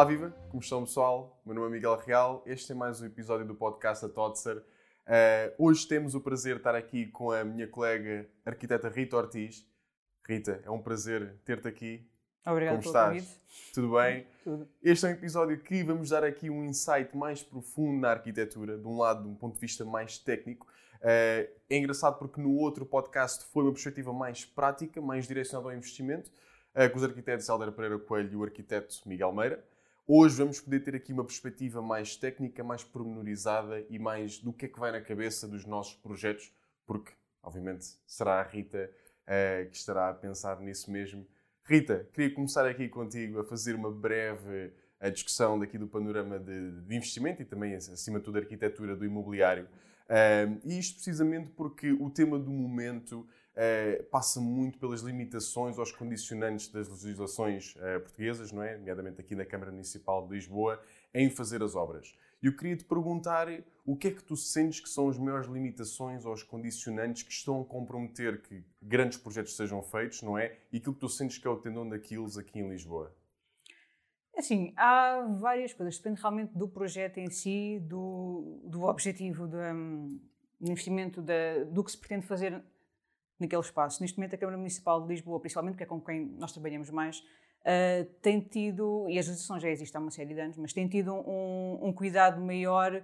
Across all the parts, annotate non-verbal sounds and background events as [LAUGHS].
Olá, viva! Como estão, pessoal? Meu nome é Miguel Real. Este é mais um episódio do podcast da Totser. Uh, hoje temos o prazer de estar aqui com a minha colega arquiteta Rita Ortiz. Rita, é um prazer ter-te aqui. Obrigada Como estás? convite. Tudo bem? Tudo. Este é um episódio que vamos dar aqui um insight mais profundo na arquitetura, de um lado, de um ponto de vista mais técnico. Uh, é engraçado porque no outro podcast foi uma perspectiva mais prática, mais direcionada ao investimento, uh, com os arquitetos Helder Pereira Coelho e o arquiteto Miguel Meira. Hoje vamos poder ter aqui uma perspectiva mais técnica, mais pormenorizada e mais do que é que vai na cabeça dos nossos projetos, porque, obviamente, será a Rita uh, que estará a pensar nisso mesmo. Rita, queria começar aqui contigo a fazer uma breve a discussão daqui do panorama de, de investimento e também, acima de tudo, a arquitetura do imobiliário. Uh, e isto precisamente porque o tema do momento uh, passa muito pelas limitações aos condicionantes das legislações uh, portuguesas, não é? nomeadamente aqui na Câmara Municipal de Lisboa, em fazer as obras. Eu queria te perguntar o que é que tu sentes que são as maiores limitações aos condicionantes que estão a comprometer que grandes projetos sejam feitos, não é? E aquilo que tu sentes que é o tendão daqueles aqui em Lisboa. Assim, há várias coisas. Depende realmente do projeto em si, do, do objetivo, do, um, investimento, da, do que se pretende fazer naquele espaço. Neste momento, a Câmara Municipal de Lisboa, principalmente, que é com quem nós trabalhamos mais, uh, tem tido, e a legislação já existe há uma série de anos, mas tem tido um, um cuidado maior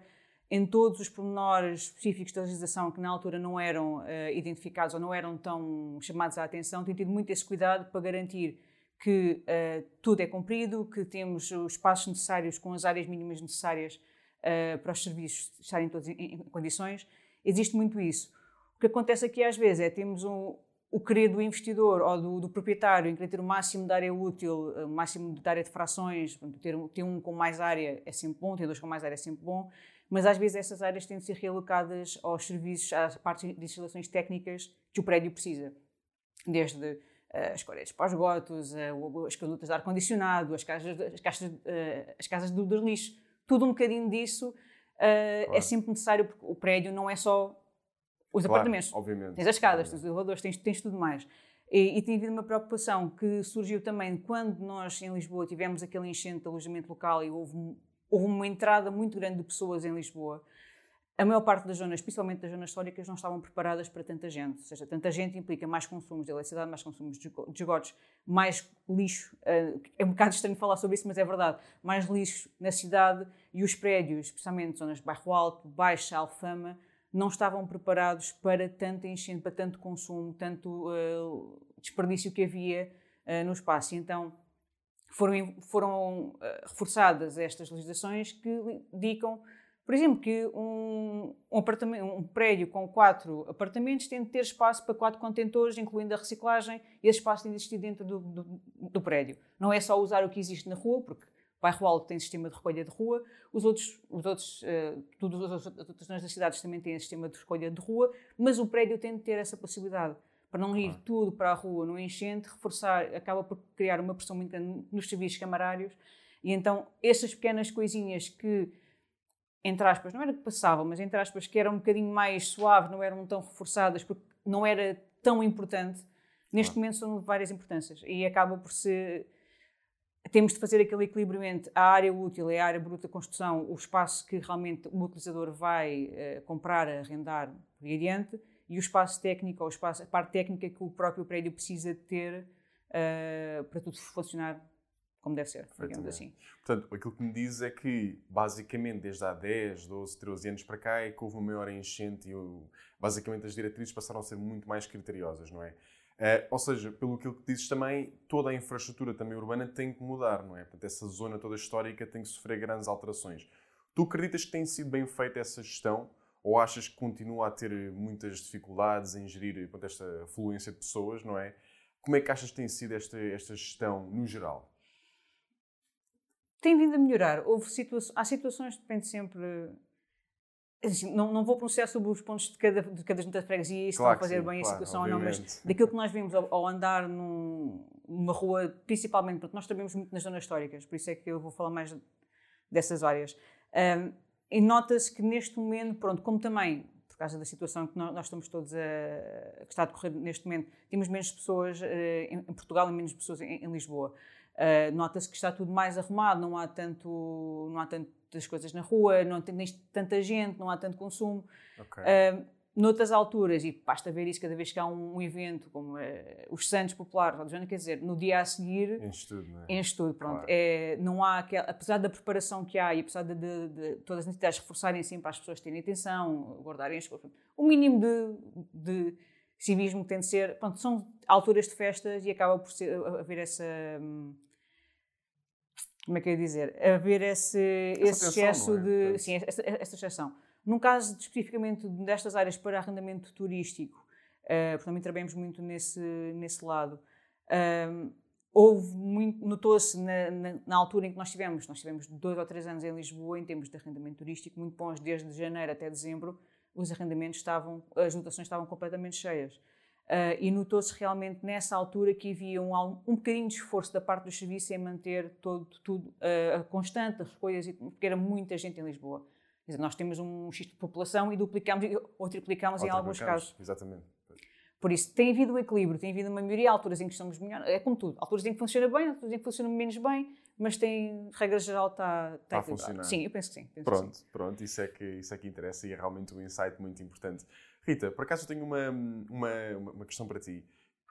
em todos os pormenores específicos da legislação que na altura não eram uh, identificados ou não eram tão chamados à atenção, tem tido muito esse cuidado para garantir que uh, tudo é cumprido, que temos os espaços necessários com as áreas mínimas necessárias uh, para os serviços estarem todos em, em, condições. Existe muito isso. O que acontece aqui às vezes é temos um, o querer do investidor ou do, do, proprietário em querer ter o máximo de área útil, o máximo de área de frações, ter, ter um com mais área é sempre bom, ter dois com mais área é sempre bom, mas às vezes essas áreas têm de ser realocadas aos serviços, às partes de instalações técnicas que o prédio precisa. Desde as paredes para os gotos, as condutas de ar-condicionado, as, casas, as, caixas, as casas do, do lixo, tudo um bocadinho disso é claro. é sempre necessário, porque o prédio não é só os claro, apartamentos. Obviamente. Tens as escadas, tens os elevadores, tens, tens tudo mais. E, e tem havido uma preocupação que surgiu também quando nós em Lisboa tivemos aquele enchente de alojamento local e houve, houve uma entrada muito grande de pessoas em Lisboa a maior parte das zonas, principalmente das zonas históricas, não estavam preparadas para tanta gente. Ou seja, tanta gente implica mais consumos de eletricidade, mais consumos de esgotos, mais lixo. Eh, é um bocado estranho falar sobre isso, mas é verdade. Mais lixo na cidade e os prédios, especialmente zonas de bairro alto, baixa, alfama, não estavam preparados para tanta enchente, para tanto consumo, tanto uh, desperdício que havia uh, no espaço. Então foram, foram uh, reforçadas estas legislações que indicam por exemplo, que um, um, apartamento, um prédio com quatro apartamentos tem de ter espaço para quatro contentores, incluindo a reciclagem, e esse espaço tem de existir dentro do, do, do prédio. Não é só usar o que existe na rua, porque bairro alto tem sistema de recolha de rua, os outros, os outros, uh, todas as outras zonas das cidades também têm sistema de recolha de rua, mas o prédio tem de ter essa possibilidade. Para não ir tudo para a rua no enchente, reforçar, acaba por criar uma pressão muito grande nos serviços camarários, e então essas pequenas coisinhas que entre aspas, não era que passavam, mas entre aspas, que eram um bocadinho mais suaves, não eram tão reforçadas, porque não era tão importante, neste ah. momento são de várias importâncias. E acaba por ser. Temos de fazer aquele equilíbrio entre a área útil e a área bruta de construção, o espaço que realmente o utilizador vai uh, comprar, arrendar por adiante, e o espaço técnico, ou o espaço, a parte técnica que o próprio prédio precisa ter uh, para tudo funcionar como deve ser, digamos assim. Portanto, aquilo que me diz é que, basicamente, desde há 10, 12, 13 anos para cá, é que houve uma maior enchente e, basicamente, as diretrizes passaram a ser muito mais criteriosas, não é? Uh, ou seja, pelo que dizes também, toda a infraestrutura também urbana tem que mudar, não é? Portanto, essa zona toda histórica tem que sofrer grandes alterações. Tu acreditas que tem sido bem feita essa gestão ou achas que continua a ter muitas dificuldades em gerir portanto, esta fluência de pessoas, não é? Como é que achas que tem sido esta, esta gestão no geral? tem vindo a melhorar. Houve situa há situações, depende sempre. Assim, não, não vou pronunciar sobre os pontos de cada, de cada junta de freguesia e se claro fazer sim, bem claro, a situação ou não, mas daquilo que nós vimos ao, ao andar num, numa rua, principalmente, porque nós trabalhamos muito nas zonas históricas, por isso é que eu vou falar mais dessas áreas. Um, e nota-se que neste momento, pronto, como também por causa da situação que nós, estamos todos a, que está a decorrer neste momento, temos menos pessoas uh, em, em, Portugal e menos pessoas em, em Lisboa. Uh, Nota-se que está tudo mais arrumado, não há tanto, não há tantas coisas na rua, não tem tanta gente, não há tanto consumo. Ok. Uh, noutras alturas, e basta ver isso cada vez que há um, um evento, como é, os Santos Populares, quer dizer, no dia a seguir. Enche tudo, não é? Enche tudo, pronto. Claro. É, não há aquela, apesar da preparação que há e apesar de, de, de todas as entidades reforçarem sempre as pessoas terem atenção, guardarem as coisas, o mínimo de, de civismo que tem de ser. Pronto, são alturas de festas e acaba por ser, haver essa. Hum, como é que eu ia dizer? Haver esse, esse excesso é? de. Sim, essa, essa exceção. Num caso especificamente destas áreas para arrendamento turístico, uh, porque também trabalhamos muito nesse, nesse lado, uh, houve muito, notou-se na, na, na, altura em que nós tivemos, nós tivemos dois ou três anos em Lisboa em termos de arrendamento turístico, muito bons, desde janeiro até dezembro, os arrendamentos estavam, as notações estavam completamente cheias. Uh, e notou-se realmente nessa altura que havia um, um bocadinho de esforço da parte do serviço em manter todo, tudo uh, constante, as coisas, porque era muita gente em Lisboa. Dizer, nós temos um X de população e duplicamos ou triplicamos ou em alguns casos. Exatamente. Por isso, tem havido um equilíbrio, tem havido uma maioria, alturas em que estamos melhor, é como tudo, alturas em que funciona bem, alturas em que funciona menos bem, mas tem, regra geral, está, está a funcionar. Sim, eu penso que sim. pronto, sim. pronto, isso é, que, isso é que interessa e é realmente um insight muito importante. Rita, por acaso eu tenho uma, uma, uma questão para ti,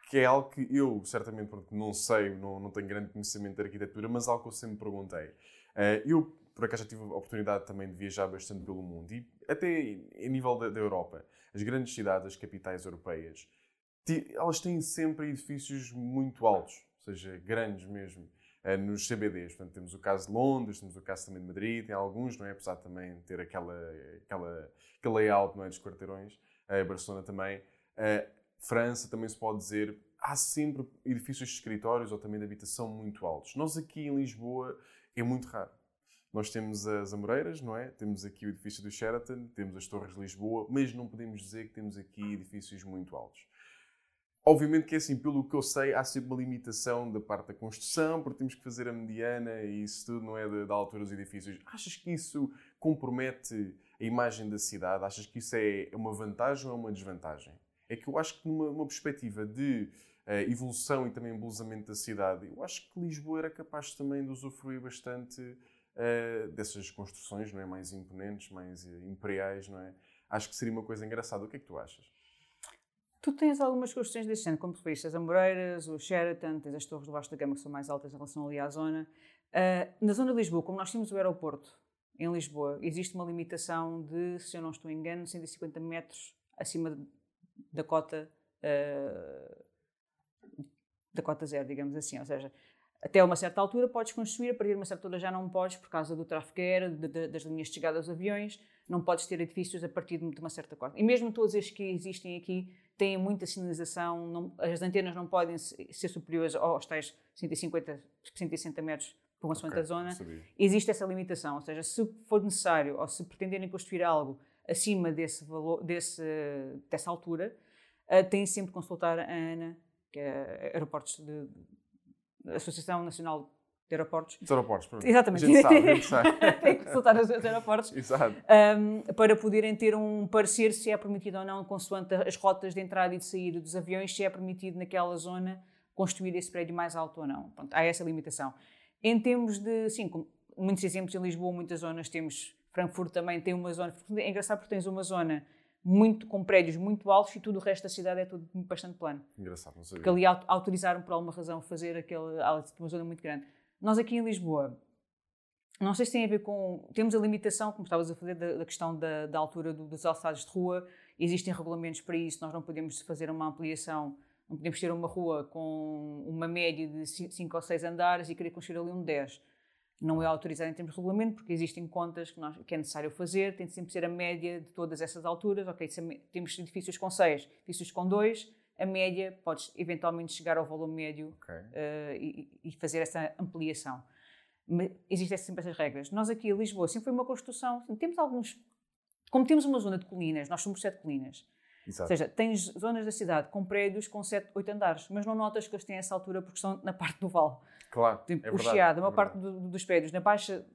que é algo que eu, certamente, não sei, não, não tenho grande conhecimento de arquitetura, mas algo que eu sempre perguntei. Uh, eu por acaso já tive a oportunidade também de viajar bastante pelo mundo e até em nível da, da Europa, as grandes cidades, as capitais europeias, elas têm sempre edifícios muito altos, ou seja, grandes mesmo, eh, nos CBDs. Portanto, temos o caso de Londres, temos o caso também de Madrid, tem alguns, não é? Apesar de também ter aquela, aquela, aquele layout não é? dos quarteirões, Barcelona também. A França também se pode dizer, há sempre edifícios de escritórios ou também de habitação muito altos. Nós aqui em Lisboa é muito raro. Nós temos as Amoreiras, não é? Temos aqui o edifício do Sheraton, temos as Torres de Lisboa, mas não podemos dizer que temos aqui edifícios muito altos. Obviamente que é assim, pelo que eu sei, há sempre uma limitação da parte da construção, porque temos que fazer a mediana e isso tudo não é da, altura dos edifícios. Achas que isso compromete a imagem da cidade? Achas que isso é uma vantagem ou uma desvantagem? É que eu acho que numa, perspectiva de uh, evolução e também embelezamento da cidade, eu acho que Lisboa era capaz também de usufruir bastante uh, dessas construções não é? mais imponentes, mais uh, imperiais. Não é? Acho que seria uma coisa engraçada. O que é que tu achas? Tu tens algumas construções desse género, como referiste, as Amoreiras, o Sheraton, tens as torres do Vasco da Gama que são mais altas em relação ali à zona. Uh, na zona de Lisboa, como nós temos o aeroporto em Lisboa, existe uma limitação de, se eu não estou engano, 150 metros acima da cota uh, da cota zero, digamos assim. Ou seja, até uma certa altura podes construir, a partir de uma certa altura já não podes, por causa do tráfego aéreo, de, de, das linhas de chegada aos aviões, não podes ter edifícios a partir de uma certa cota. E mesmo todos estes que existem aqui têm muita sinalização, não, as antenas não podem ser superiores aos tais 150, 160 metros uma okay, zona. Existe essa limitação, ou seja, se for necessário ou se pretenderem construir algo acima desse valor, desse, dessa altura, uh, têm sempre de consultar a ANA, que é Aeroportos de, Associação Nacional de Aeroportos. Dos aeroportos, pronto. Exatamente. A gente sabe, a gente [LAUGHS] sabe. Tem que consultar os aeroportos. Exato. Um, para poderem ter um parecer se é permitido ou não, consoante as rotas de entrada e de saída dos aviões, se é permitido naquela zona construir esse prédio mais alto ou não. Pronto, há essa limitação. Em termos de, sim, muitos exemplos em Lisboa, muitas zonas, temos Frankfurt também tem uma zona, é engraçado porque tens uma zona muito, com prédios muito altos e tudo o resto da cidade é tudo bastante plano. Engraçado, não sabia. Porque ali autorizaram por alguma razão fazer aquele, uma zona muito grande. Nós aqui em Lisboa, não sei se tem a ver com. Temos a limitação, como estavas a fazer, da, da questão da, da altura do, dos alçados de rua. Existem regulamentos para isso, nós não podemos fazer uma ampliação, não podemos ter uma rua com uma média de 5 ou 6 andares e querer construir ali um 10 não é autorizado em termos de regulamento, porque existem contas que, nós, que é necessário fazer, tem de sempre ser a média de todas essas alturas. Ok, temos edifícios com 6, edifícios com 2, a média podes eventualmente chegar ao valor médio okay. uh, e, e, fazer essa ampliação. Mas existem sempre essas regras. Nós aqui em Lisboa sempre foi uma construção, temos alguns. Como temos uma zona de colinas, nós somos sete colinas. Exato. Ou seja, tens zonas da cidade com prédios com 7, 8 andares, mas não notas que eles têm essa altura porque estão na parte do vale. Claro. Tipo, é o Chiado, uma é parte do, dos prédios na Baixa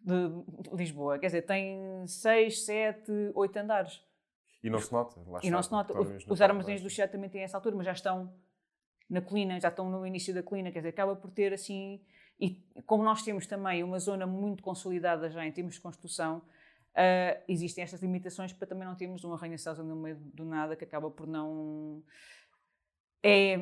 de Lisboa, quer dizer, tem 6, 7, 8 andares. E não se nota. Lá e não se nota. Os armazéns do Chiado também têm essa altura, mas já estão na colina, já estão no início da colina, quer dizer, acaba por ter assim. E como nós temos também uma zona muito consolidada já em termos de construção, uh, existem estas limitações para também não termos um arranha-céus no meio do nada que acaba por não. É,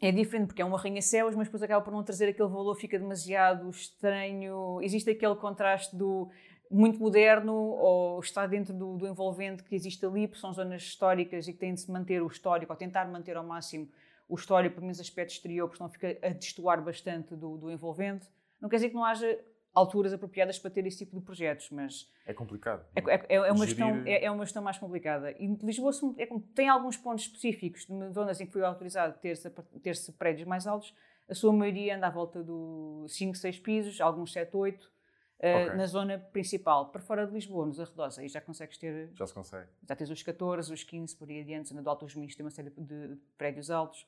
é diferente porque é um arranha-céus, mas depois acaba por não trazer aquele valor, fica demasiado estranho. Existe aquele contraste do muito moderno ou está dentro do, do envolvente que existe ali, porque são zonas históricas e que têm de se manter o histórico, ou tentar manter ao máximo o histórico, pelo menos aspecto exterior, porque senão fica a destoar bastante do, do envolvente. Não quer dizer que não haja alturas apropriadas para ter esse tipo de projetos, mas... É complicado. É, é, é uma, gestão, é, é, uma gestão mais complicada. E Lisboa é, tem alguns pontos específicos, de zonas em que foi autorizado ter-se ter prédios mais altos, a sua maioria anda à volta dos 5, 6 pisos, alguns 7, 8, uh, okay. na zona principal. Para fora de Lisboa, nos arredores, aí já consegues ter... Já se consegue. Já tens os 14, os 15, por aí adiante, na do Alto dos Minhos tem uma série de prédios altos,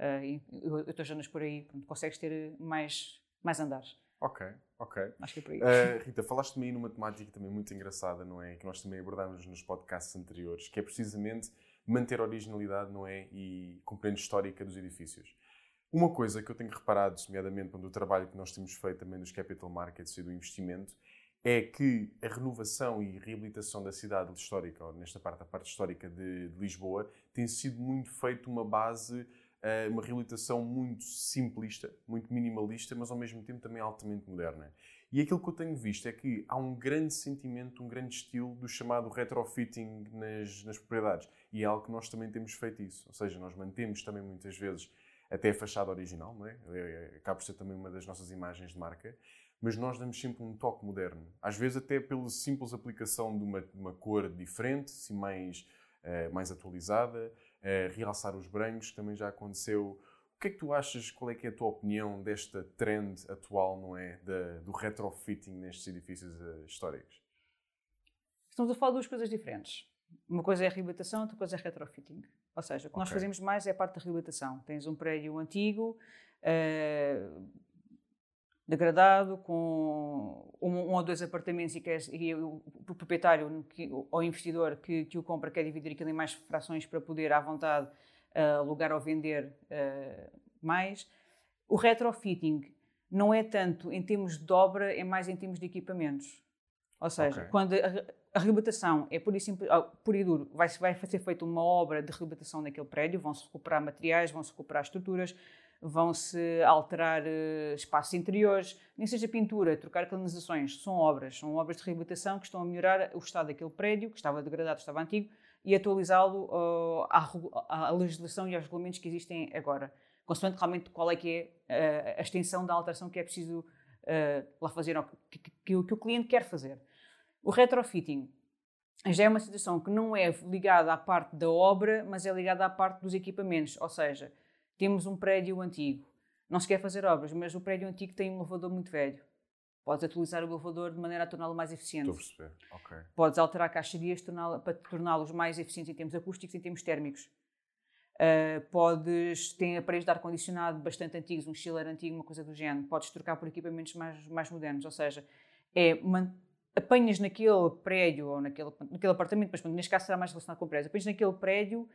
uh, e outras zonas por aí, pronto, consegues ter mais, mais andares. Ok, ok. Acho que é por aí. Uh, Rita, falaste-me aí numa temática também muito engraçada, não é? Que nós também abordámos nos podcasts anteriores, que é precisamente manter a originalidade, não é? E compreender histórica dos edifícios. Uma coisa que eu tenho reparado, nomeadamente do trabalho que nós temos feito também nos capital markets e do investimento, é que a renovação e reabilitação da cidade histórica, ou nesta parte, a parte histórica de, de Lisboa, tem sido muito feito uma base, eh, uma reabilitação muito simplista, muito minimalista, mas ao mesmo tempo também altamente moderna. E aquilo que eu tenho visto é que há um grande sentimento, um grande estilo do chamado retrofitting nas, nas propriedades. E é algo que nós também temos feito isso. Ou seja, nós mantemos também muitas vezes até a fachada original, não é? é? é? Acaba por ser também uma das nossas imagens de marca, mas nós damos sempre um toque moderno. Às vezes até pela simples aplicação de uma, uma cor diferente, assim mais, uh, mais atualizada, uh, realçar os brancos, também já aconteceu. O que é que tu achas, qual é que é a tua opinião desta trend atual, não é, da, do retrofitting nestes edifícios uh, históricos? Estamos a falar de duas coisas diferentes. Uma coisa é a reabilitação, outra coisa é retrofitting. Ou seja, o que okay. nós fazemos mais é a parte da reabilitação. Tens um prédio antigo, uh, degradado, com um, um, ou dois apartamentos e, quer, e o, o, proprietário que, ou investidor que, que, o compra quer dividir aquilo em mais frações para poder, à vontade, uh, alugar ou vender uh, mais. O retrofitting não é tanto em termos de obra, é mais em termos de equipamentos. Ou seja, okay. quando a, a reabilitação é por e, simples, por e duro, vai, vai ser feita uma obra de reabilitação daquele prédio, vão-se recuperar materiais, vão-se recuperar estruturas, vão-se alterar uh, espaços interiores, nem seja pintura, trocar canalizações, são obras, são obras de reabilitação que estão a melhorar o estado daquele prédio, que estava degradado, estava antigo, e atualizá-lo uh, à, à, legislação e aos regulamentos que existem agora, consoante realmente qual é que é uh, a extensão da alteração que é preciso lá fazer, que, que, que o cliente quer fazer. O retrofitting já é uma situação que não é ligada à parte da obra, mas é ligada à parte dos equipamentos. Ou seja, temos um prédio antigo, não se quer fazer obras, mas o prédio antigo tem um elevador muito velho. Podes atualizar o elevador de maneira a torná-lo mais eficiente. Estou a perceber, ok. Podes alterar caixarias para torná-los mais eficientes em termos acústicos e em termos térmicos. Uh, podes, tem aparelhos de ar-condicionado bastante antigos, um chiller antigo, uma coisa do género. Podes trocar por equipamentos mais, mais modernos. Ou seja, é apanhas naquele prédio ou naquele, naquele apartamento, mas neste caso será mais relacionado com o prédio, apanhas naquele prédio,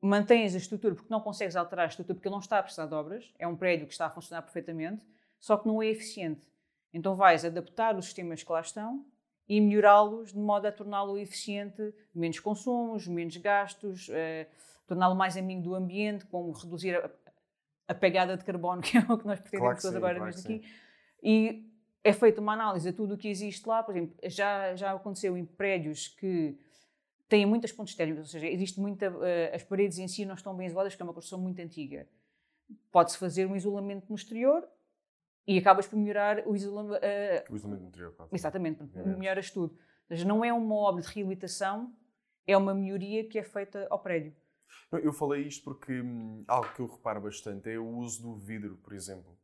mantens a estrutura porque não consegues alterar a estrutura porque ele não está a precisar de obras, é um prédio que está a funcionar perfeitamente, só que não é eficiente. Então vais adaptar os sistemas que lá estão e melhorá-los de modo a torná-lo eficiente, menos consumos, menos gastos, eh, torná-lo mais amigo do ambiente, como reduzir a, a, pegada de carbono, [LAUGHS] que é o que nós pretendemos claro agora claro mesmo aqui. E é feita uma análise de tudo o que existe lá. Por exemplo, já, já aconteceu em prédios que têm muitas pontes térmicas, ou seja, existe muita, uh, as paredes em si não estão bem isoladas, porque é uma construção muito antiga. Pode-se fazer um isolamento no exterior e acabas por melhorar o, isola, uh, o isolamento no interior. Claro. Exatamente, é. melhoras tudo. Ou seja, não é uma obra de reabilitação, é uma melhoria que é feita ao prédio. Eu falei isto porque hum, algo que eu reparo bastante é o uso do vidro, por exemplo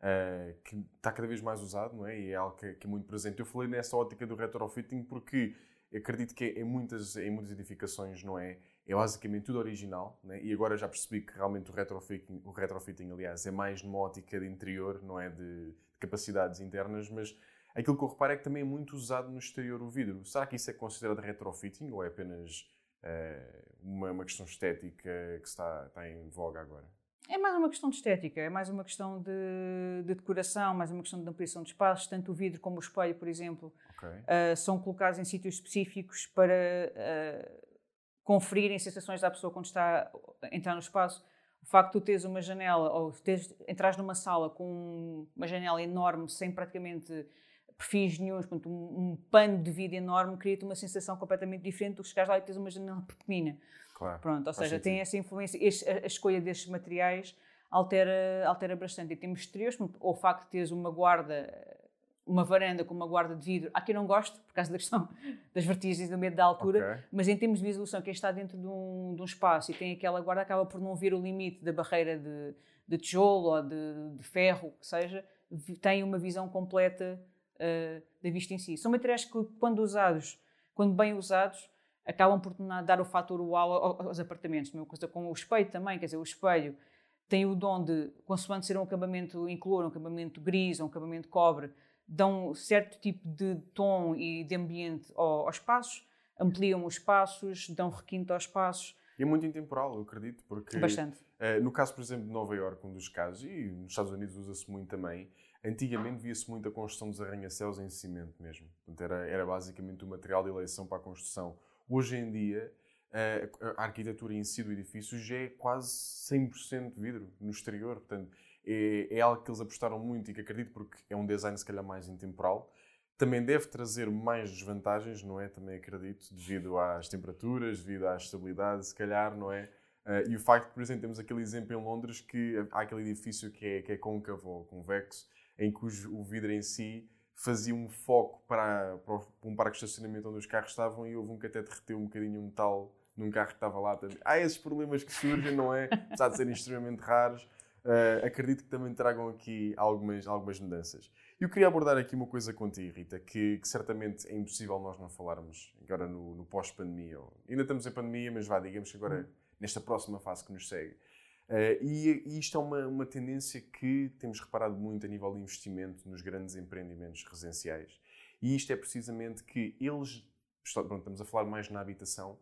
uh, que está cada vez mais usado, não é? E é algo que, que, é muito presente. Eu falei nessa ótica do retrofitting porque acredito que em muitas, em muitas edificações, não é? É basicamente tudo original, né? e agora já percebi que realmente o retrofitting, o retrofitting, aliás, é mais numa ótica de interior, não é de, de capacidades internas, mas aquilo que eu reparo é que também é muito usado no exterior o vidro. Será que isso é considerado retrofitting ou é apenas uh, uma, uma questão estética que está, está em voga agora? É mais uma questão de estética, é mais uma questão de, de decoração, mais uma questão de ampliação de espaços. Tanto o vidro como o espelho, por exemplo, okay. uh, são colocados em sítios específicos para uh, conferirem sensações à pessoa quando está a entrar no espaço. O facto de tu teres uma janela, ou teres, entras numa sala com uma janela enorme, sem praticamente perfis nenhum, portanto, um, um pano de vida enorme, cria-te uma sensação completamente diferente do que chegares lá e tens uma janela pequenina. Claro, Pronto, ou seja, sentido. tem essa influência, este, a, a, escolha destes materiais altera, altera bastante. Em termos exteriores, ou o facto de teres uma guarda, uma varanda com uma guarda de vidro, há quem não goste, por causa da questão [LAUGHS] das vertigens e do medo da altura, okay. mas em termos de visualização, quem está dentro de um, de um, espaço e tem aquela guarda acaba por não ver o limite da barreira de, de tijolo ou de, de ferro, que seja, tem uma visão completa uh, da vista em si. São materiais que, quando usados, quando bem usados, acabam por dar o fator uau aos apartamentos. Mesma coisa com o espelho também, quer dizer, o espelho tem o dom de, consoante ser um acabamento incolor, um acabamento gris ou um acabamento cobre, dão certo tipo de tom e de ambiente aos espaços, ampliam os espaços, dão requinte aos espaços. E é muito intemporal, eu acredito, porque... Bastante. Uh, no caso, por exemplo, de Nova Iorque, um dos casos, e nos Estados Unidos usa-se muito também, antigamente via-se muito a construção dos arranha-céus em cimento mesmo. Portanto, era, era basicamente o material de eleição para a construção. Hoje em dia, a arquitetura em si do edifício já é quase 100% vidro no exterior. Portanto, é, é, algo que eles apostaram muito e que acredito porque é um design se calhar mais intemporal. Também deve trazer mais desvantagens, não é? Também acredito, devido às temperaturas, devido à estabilidade, se calhar, não é? Uh, e o facto, por exemplo, temos aquele exemplo em Londres que há aquele edifício que é, que é côncavo ou convexo, em que o vidro em si fazia um foco para, para, um parque de estacionamento onde os carros estavam e houve um que até derreteu um bocadinho o metal num carro que estava lá. Há esses problemas que surgem, não é? [LAUGHS] Apesar de serem extremamente raros, uh, acredito que também tragam aqui algumas, algumas mudanças. Eu queria abordar aqui uma coisa contigo, Rita, que, que certamente é impossível nós não falarmos agora no, no pós-pandemia. Ainda estamos em pandemia, mas vá, digamos que agora, nesta próxima fase que nos segue. Uh, e, e, isto é uma, uma tendência que temos reparado muito a nível de investimento nos grandes empreendimentos residenciais. E isto é precisamente que eles, pronto, estamos a falar mais na habitação,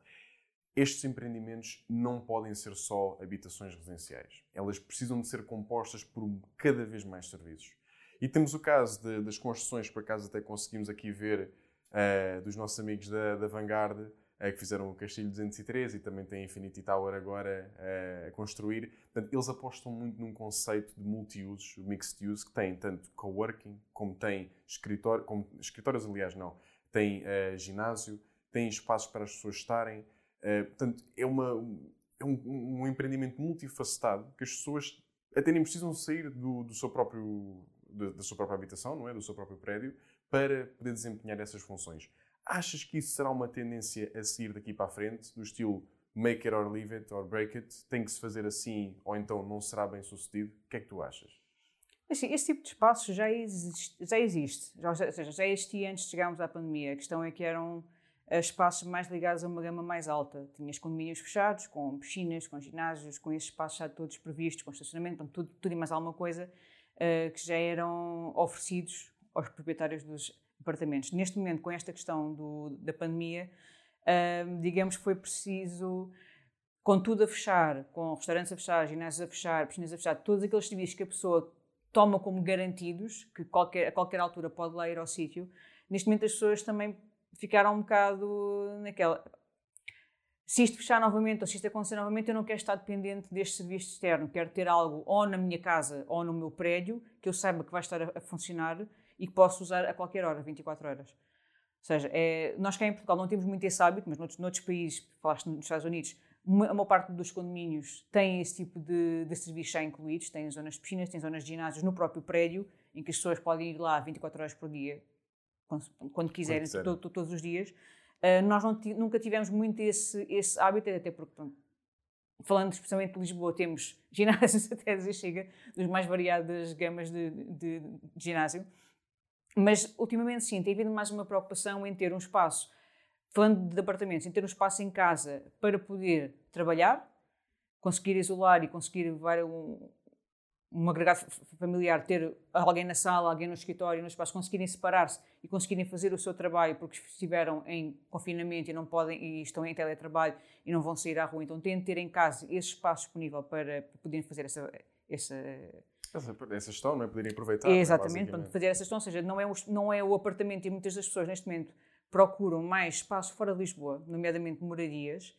estes empreendimentos não podem ser só habitações residenciais. Elas precisam de ser compostas por cada vez mais serviços. E temos o caso de, das construções, por acaso até conseguimos aqui ver, uh, dos nossos amigos da, da Vanguard, eh, que fizeram o Castilho 203 e também tem Infinity Tower agora eh, a construir. Portanto, eles apostam muito num conceito de multi-usos, mixed use, que tem tanto coworking, como tem escritório, como, escritórios, aliás, não, tem uh, ginásio, tem espaços para as pessoas estarem. Uh, portanto, é, uma, é um, um, empreendimento multifacetado que as pessoas até nem precisam sair do, do seu próprio, da, da sua própria habitação, não é? do seu próprio prédio, para poder desempenhar essas funções. Achas que isso será uma tendência a seguir daqui para a frente, do estilo make it or leave it or break it? Tem que se fazer assim ou então não será bem sucedido? O que é que tu achas? Assim, esse tipo de espaço já existe, já existe, já, ou seja, já existia antes de chegarmos à pandemia. A questão é que eram eh, espaços mais ligados a uma gama mais alta. Tinhas condomínios fechados, com piscinas, com ginásios, com esses espaços já todos previstos, com estacionamento, então tudo, tudo e mais alguma coisa uh, que já eram oferecidos aos proprietários dos apartamentos. Neste momento, com esta questão do, da pandemia, digamos que foi preciso, com tudo a fechar, com restaurantes a fechar, ginásios a fechar, piscinas a fechar, todos aqueles serviços que a pessoa toma como garantidos, que qualquer, a qualquer altura pode lá ir ao sítio, neste momento as pessoas também ficaram um bocado naquela. Se isto fechar novamente ou se isto acontecer novamente, eu não quero estar dependente deste serviço externo. Quero ter algo ou na minha casa ou no meu prédio que eu saiba que vai estar a, a funcionar e que posso usar a qualquer hora, 24 horas. Ou seja, é, nós cá em Portugal não temos muito esse hábito, mas noutros, noutros países, falaste nos Estados Unidos, uma, a maior parte dos condomínios tem esse tipo de, de serviços já incluídos, tem zonas de piscinas, tem zonas de ginásios no próprio prédio, em que as pessoas podem ir lá 24 horas por dia, quando, quando quiserem, to, to, todos os dias. Uh, nós não, nunca tivemos muito esse, esse hábito, até porque, pronto, falando especialmente de Lisboa, temos [LAUGHS] ginásios até dizer chega, dos mais variadas gamas de, de, de ginásio. Mas ultimamente sim, tem havido mais uma preocupação em ter um espaço, falando de apartamentos, em ter um espaço em casa para poder trabalhar, conseguir isolar e conseguir levar um, um agregado familiar, ter alguém na sala, alguém no escritório, no espaço, conseguirem separar-se e conseguirem fazer o seu trabalho porque estiveram em confinamento e não podem e estão em teletrabalho e não vão sair à rua, então têm de ter em casa esse espaço disponível para, poderem fazer essa, essa essa, essa gestão, não é? Poderem aproveitar. É, exatamente, para fazer essa gestão, ou seja, não é, o, não é o apartamento e muitas das pessoas neste momento procuram mais espaço fora de Lisboa, nomeadamente moradias,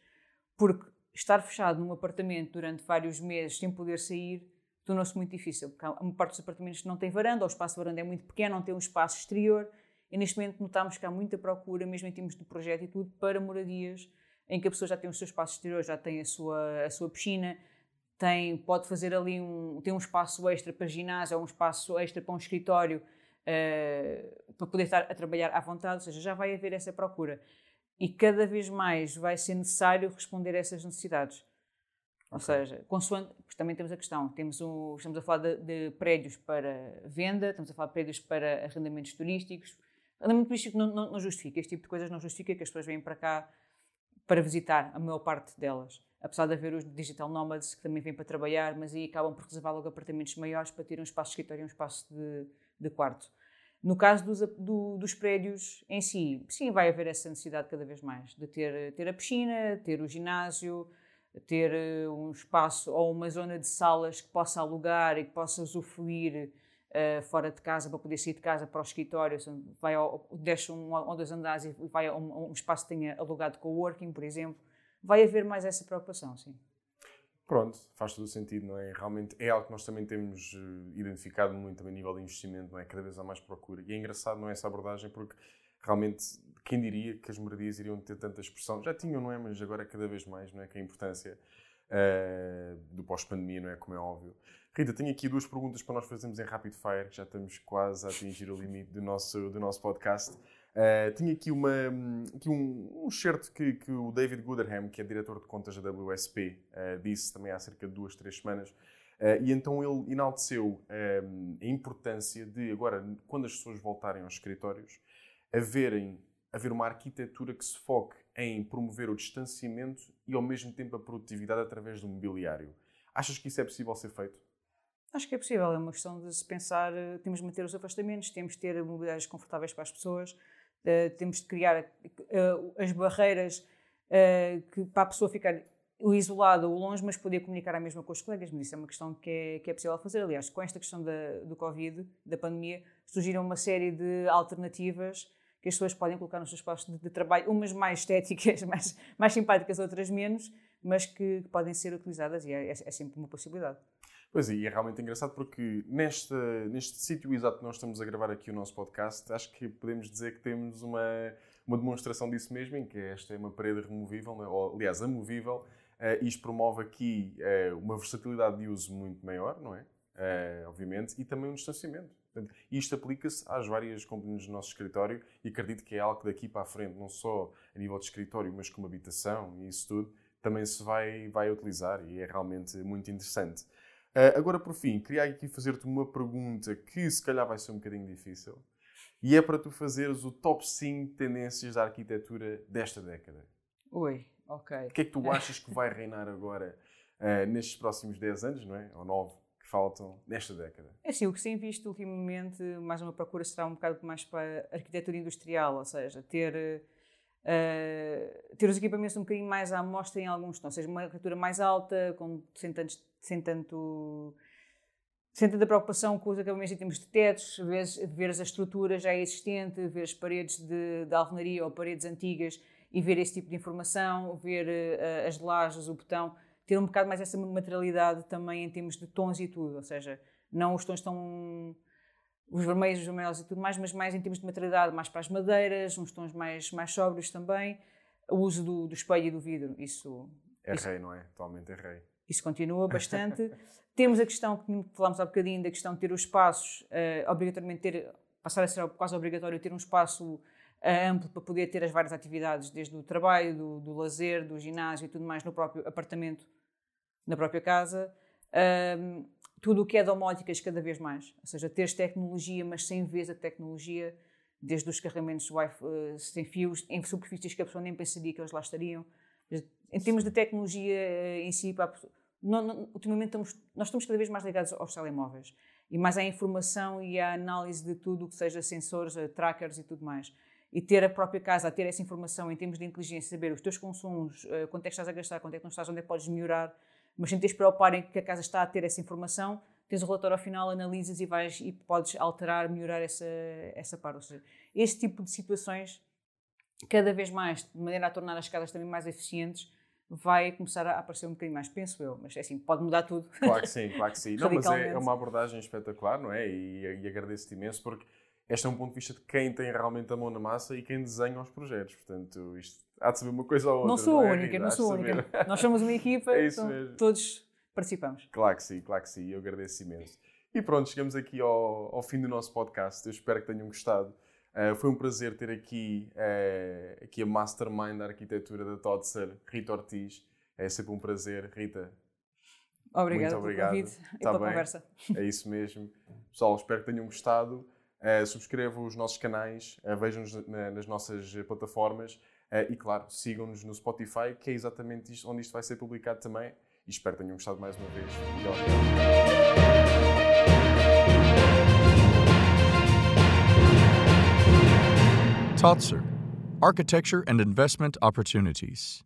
porque estar fechado num apartamento durante vários meses sem poder sair tornou-se muito difícil, porque uma parte dos apartamentos não tem varanda, ou o espaço de varanda é muito pequeno, não tem um espaço exterior, e neste momento notamos que há muita procura, mesmo em termos de projeto e tudo, para moradias em que a pessoa já tem o seu espaço exterior, já tem a sua, a sua piscina, tem, pode fazer ali um, tem um espaço extra para ginásio, ou um espaço extra para um escritório, uh, para poder estar a trabalhar à vontade, ou seja, já vai haver essa procura. E cada vez mais vai ser necessário responder a essas necessidades. Ou seja, consoante, também temos a questão, temos um, estamos a falar de, de, prédios para venda, estamos a falar de prédios para arrendamentos turísticos. Arrendamento turístico não, não, não, justifica, este tipo de coisas não justifica que as pessoas venham para cá para visitar, a maior parte delas. Apesar de haver os digital nomads que também vêm para trabalhar, mas aí acabam por reservar logo apartamentos maiores para ter um espaço de escritório e um espaço de, de quarto. No caso dos, do, dos prédios em si, sim, vai haver essa necessidade cada vez mais de ter, ter a piscina, ter o ginásio, ter eh, um espaço ou uma zona de salas que possa alugar e que possa usufruir uh, fora de casa para poder sair de casa para o escritório, vai ao, deixa um ou dois andares e vai a um, um espaço que tenha alugado coworking, por exemplo, vai haver mais essa preocupação, sim. Pronto, faz todo o sentido, não é? Realmente é algo que nós também temos uh, identificado muito também a nível de investimento, não é? Cada vez há mais procura. E é engraçado, não é, essa abordagem, porque realmente quem diria que as moradias iriam ter tanta expressão? Já tinham, não é? Mas agora é cada vez mais, não é? Que a importância uh, do pós-pandemia, não é? Como é óbvio. Rita, tenho aqui duas perguntas para nós fazermos em rapid fire, que já estamos quase a atingir o limite do nosso, do nosso podcast. Uh, tinha aqui, uma, aqui um, um certo que, que o David Gooderham, que é diretor de contas da WSP, uh, eh, disse também há cerca de duas, três semanas. Uh, e então ele enalteceu a importância de, agora, quando as pessoas voltarem aos escritórios, haverem haver uma arquitetura que se foque em promover o distanciamento e ao mesmo tempo a produtividade através do mobiliário. Achas que isso é possível ser feito? Acho que é possível, é uma questão de se pensar, temos de manter os afastamentos, temos de ter mobiliários confortáveis para as pessoas, uh, temos de criar uh, as barreiras uh, que, para a pessoa ficar isolada ou longe, mas poder comunicar a mesma com os colegas, mas isso é uma questão que é, que é possível fazer. Aliás, com esta questão da, do Covid, da pandemia, surgiram uma série de alternativas que as pessoas podem colocar nos seus postos de, de trabalho, umas mais estéticas, [LAUGHS] mais, mais simpáticas, outras menos, mas que, que podem ser utilizadas e é, é, é, sempre uma possibilidade. Pois é, e é realmente engraçado porque neste, neste sítio exato que nós estamos a gravar aqui o nosso podcast, acho que podemos dizer que temos uma, uma demonstração disso mesmo, em que esta é uma parede removível, é? ou, aliás, amovível, uh, isto promove aqui uh, uma versatilidade de uso muito maior, não é? Uh, obviamente, e também um distanciamento. Portanto, isto aplica-se às várias componentes do nosso escritório e acredito que é algo que daqui para a frente, não só a nível de escritório, mas como habitação e isso tudo, também se vai, vai utilizar e é realmente muito interessante. Uh, agora, por fim, queria aqui fazer-te uma pergunta que se calhar vai ser um bocadinho difícil e é para tu fazeres o top 5 tendências da arquitetura desta década. Oi, ok. O que é que tu [LAUGHS] achas que vai reinar agora uh, nestes próximos 10 anos, não é? Ou 9? que faltam nesta década? É assim, o que se tem visto ultimamente, mais uma procura será um bocado mais para a arquitetura industrial, ou seja, ter, uh, ter os equipamentos um bocadinho mais à mostra em alguns ou seja, uma arquitetura mais alta, com, sem, tanto, sem tanto sem tanta preocupação com os acabamentos em termos de tetos, ver, ver a estrutura já existente, ver as paredes de, de alvenaria ou paredes antigas e ver esse tipo de informação, ver uh, as lajes, o botão ter um bocado mais essa materialidade também em termos de tons e tudo, ou seja, não os tons tão os vermelhos, os amarelos e tudo mais, mas mais em termos de materialidade, mais para as madeiras, uns tons mais, mais sóbrios também, o uso do, do espelho e do vidro, isso... É isso, rei, não é? Atualmente é rei. Isso continua bastante. [LAUGHS] Temos a questão, que falámos há bocadinho, da questão de ter os espaços, uh, obrigatoriamente ter, passar a ser quase obrigatório ter um espaço uh, amplo para poder ter as várias atividades, desde o trabalho, do, do lazer, do ginásio e tudo mais no próprio apartamento na própria casa. Um, tudo o que é domóticas cada vez mais, ou seja, teres tecnologia, mas sem vez a tecnologia, desde os carregamentos uh, sem fios, em superfícies que a pessoa nem pensaria que eles lá estariam. Em termos de tecnologia uh, em si, ultimamente estamos, nós estamos cada vez mais ligados aos telemóveis e mais à informação e à análise de tudo o que seja sensores, eh, trackers e tudo mais. E ter a própria casa, ter essa informação em termos de inteligência, saber os teus consumos, eh, quanto é que estás a gastar, quanto é que não estás, onde é que podes melhorar, mas sem teres preocupar em que a casa está a ter essa informação, tens o relatório ao final, analisas e vais e podes alterar, melhorar essa, essa parte. Ou seja, este tipo de situações, cada vez mais, de maneira a tornar as casas também mais eficientes, vai começar a aparecer um bocadinho mais, penso eu, mas é assim, pode mudar tudo. Claro que sim, claro que sim. [LAUGHS] não, mas é, é, uma abordagem espetacular, não é? E, e agradeço-te imenso porque este é um ponto de vista de quem tem realmente a mão na massa e quem desenha os projetos. Portanto, isto há de saber uma coisa ou outra. Não sou não é? única, não sou única. Nós somos uma equipa, [LAUGHS] é então mesmo. todos participamos. Claro que sim, claro que sim. Eu agradeço imenso. E pronto, chegamos aqui ao, ao fim do nosso podcast. Eu espero que tenham gostado. Uh, foi um prazer ter aqui, uh, aqui a mastermind da arquitetura da Todser, Rita Ortiz. É sempre um prazer, Rita. Obrigada muito obrigado. pelo convite e tá pela bem. conversa. É isso mesmo. Pessoal, espero que tenham gostado. Uh, subscrevam os nossos canais, uh, vejam-nos na, nas nossas plataformas uh, e, claro, sigam-nos no Spotify, que é exatamente isto, onde isto vai ser publicado também. E espero que tenham gostado mais uma vez. E Totser Architecture and Investment Opportunities.